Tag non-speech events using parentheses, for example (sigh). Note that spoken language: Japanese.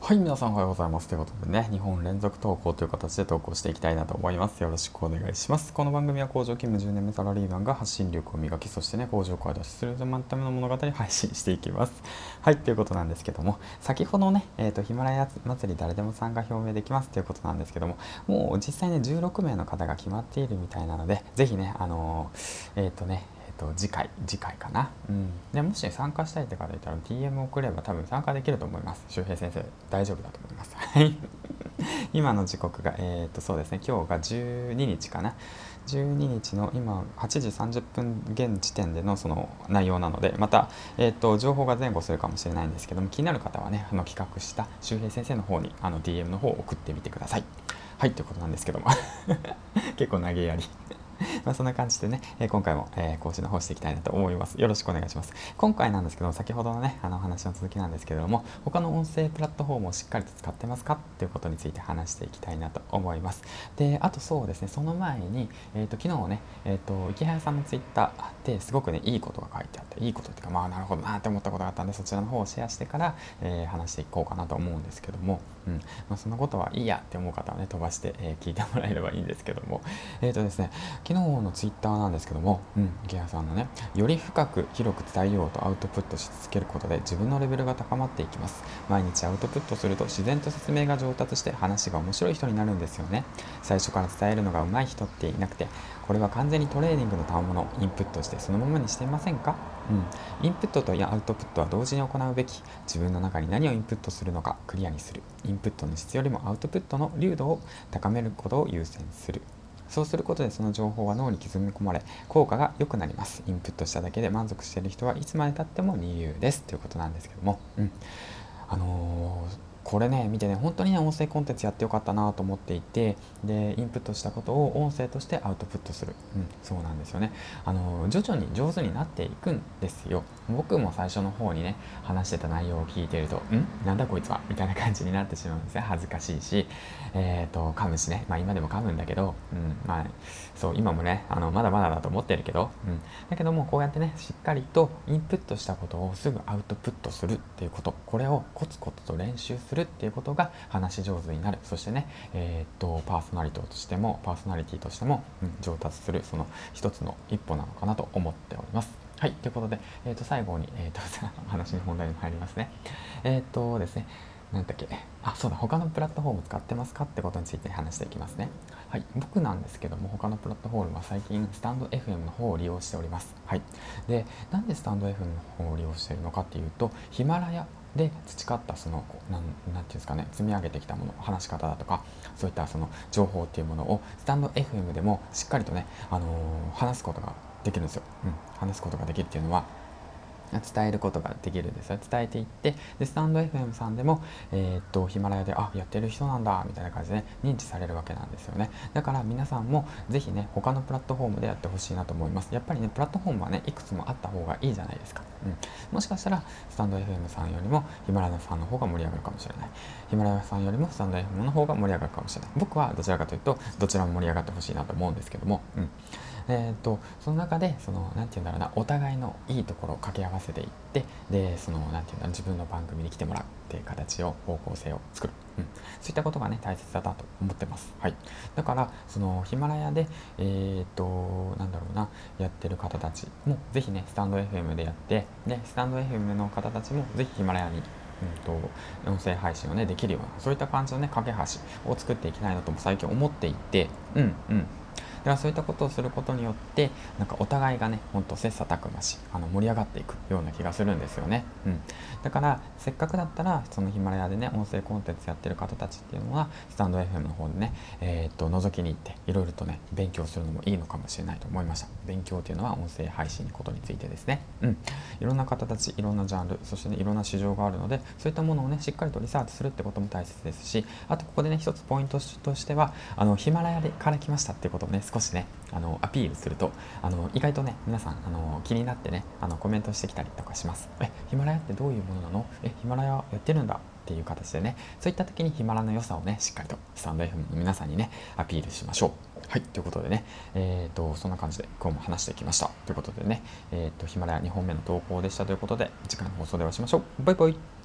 はい、皆さんおはようございます。ということでね、2本連続投稿という形で投稿していきたいなと思います。よろしくお願いします。この番組は工場勤務10年目サラリーマンが発信力を磨き、そしてね、工場から脱出するための物語を配信していきます。はい、ということなんですけども、先ほどね、えっ、ー、と、ヒマラヤ祭り誰でも参加表明できますということなんですけども、もう実際ね、16名の方が決まっているみたいなので、ぜひね、あのー、えっ、ー、とね、と次回次回かな、うん、でもし参加したいって方いたら DM 送れば多分参加できると思います。周平先生大丈夫だと思います。(laughs) 今の時刻がえっ、とそうですね。今日が12日かな。12日の今8時30分現時点でのその内容なのでまた、えーと、情報が前後するかもしれないんですけども気になる方はねあの企画した周平先生の方にあの DM の方を送ってみてください。はいということなんですけども。(laughs) 結構投げやり。(laughs) まあそんな感じでね、え今回も、えー、講師の方していきたいなと思います。よろしくお願いします。今回なんですけど、先ほどのね、あの話の続きなんですけれども、他の音声プラットフォームをしっかりと使ってますかっていうことについて話していきたいなと思います。で、あとそうですね、その前に、えっ、ー、と、昨日ね、えっ、ー、と、池早さんのツイッターですごくね、いいことが書いてあって、いいことっていうか、まあなるほどなって思ったことがあったんで、そちらの方をシェアしてから、え話していこうかなと思うんですけども、うん。まあ、そんなことはいいやって思う方はね、飛ばして、え聞いてもらえればいいんですけども、えっ、とですね、昨日のツイッターなんですけども、うん、池谷さんのね、より深く広く伝えようとアウトプットし続けることで自分のレベルが高まっていきます。毎日アウトプットすると自然と説明が上達して話が面白い人になるんですよね。最初から伝えるのが上手い人っていなくて、これは完全にトレーニングの賜物をインプットしてそのままにしていませんか？うん、インプットとアウトプットは同時に行うべき自分の中に何をインプットするのかクリアにする。インプットの質よりもアウトプットの流度を高めることを優先するそうすることでその情報は脳に刻み込まれ効果が良くなります。インプットしただけで満足している人はいつまでたっても二流です。ということなんですけども、うん、あのーこれね見てね本当にね音声コンテンツやってよかったなと思っていてでインプットしたことを音声としてアウトプットする、うん、そうなんですよね。あの徐々に上手になっていくんですよ。僕も最初の方にね話してた内容を聞いてると「ん？なんだこいつは」みたいな感じになってしまうんですね。恥ずかしいし。えっ、ー、と噛むしね。まあ今でも噛むんだけど、うん、まあそう今もねあのまだまだだと思ってるけど、うん、だけどもこうやってねしっかりとインプットしたことをすぐアウトプットするっていうこと。これをコツコツと練習するるっていうことが話し上手になるそしてね、えー、っとパーソナリティとしてもパーソナリティとしても、うん、上達するその一つの一歩なのかなと思っております。はい、ということで、えー、と最後に、えー、と (laughs) 話の本題に入りますね。えっ、とですね、なんだっけ、あ、そうだ、他のプラットフォーム使ってますか？ってことについて話していきますね。はい、僕なんですけども、他のプラットフォームは最近、スタンド FM の方を利用しております。はい。で、なんでスタンド FM の方を利用しているのかっていうと、ヒマラヤで培ったその何て言うんですかね積み上げてきたもの話し方だとかそういったその情報っていうものをスタンド FM でもしっかりとね、あのー、話すことができるんですよ、うん、話すことができるっていうのは伝えることができるんですよ。伝えていってでスタンド FM さんでも、えー、っとヒマラヤであやってる人なんだみたいな感じで、ね、認知されるわけなんですよね。だから皆さんもぜひね他のプラットフォームでやってほしいなと思います。やっぱりねプラットフォームはねいくつもあった方がいいじゃないですか、うん、もしかしたらスタンド FM さんよりもヒマラヤさんの方が盛り上がるかもしれない。ヒマラヤさんよりもスタンド FM の方が盛り上がるかもしれない。僕はどちらかというとどちらも盛り上がってほしいなと思うんですけども、うん。えーと、その中でその何て言うんだろうなお互いのいいところを掛け合わせていってでその何て言うんだ自分の番組に来てもらう。っていう形を方向性を作る、うん、そういったことがね大切だなと思ってます、はい、だからそのヒマラヤでえっ、となんだろうなやってる方たちもぜひねスタンド FM でやってでスタンド FM の方たちもぜひヒマラヤにうんと、音声配信をねできるようなそういった感じのね架け橋を作っていきたいなとも最近思っていて。うんうん。だからそういったことをすることによってなんかお互いがねほんと切磋琢磨しあの盛り上がっていくような気がするんですよね、うん、だからせっかくだったらそのヒマラヤでね音声コンテンツやってる方たちっていうのはスタンド FM の方でねえー、っと覗きに行っていろいろとね勉強するのもいいのかもしれないと思いました。勉強っていうのは音声配信のことについてですね。うん。いろんな方たちいろんなジャンルそしてねいろんな市場があるのでそういったものをねしっかりとリサーチするってことも大切ですしあとここでね一つポイントとしてはあのヒマラヤでから来ましたってことをね少しねあのアピールするとあの意外とね皆さんあの気になってねあのコメントしてきたりとかします。えヒマラヤってどういうものなの？えヒマラヤやってるんだ？っていう形でねそういった時にヒマラの良さをねしっかりとスタンド FM の皆さんにねアピールしましょう。はいということでねえっ、ー、とそんな感じで今日も話してきました。ということでねえっ、ー、とヒマラヤ2本目の投稿でした。ということで次回の放送でお会いしましょう。バイバイ。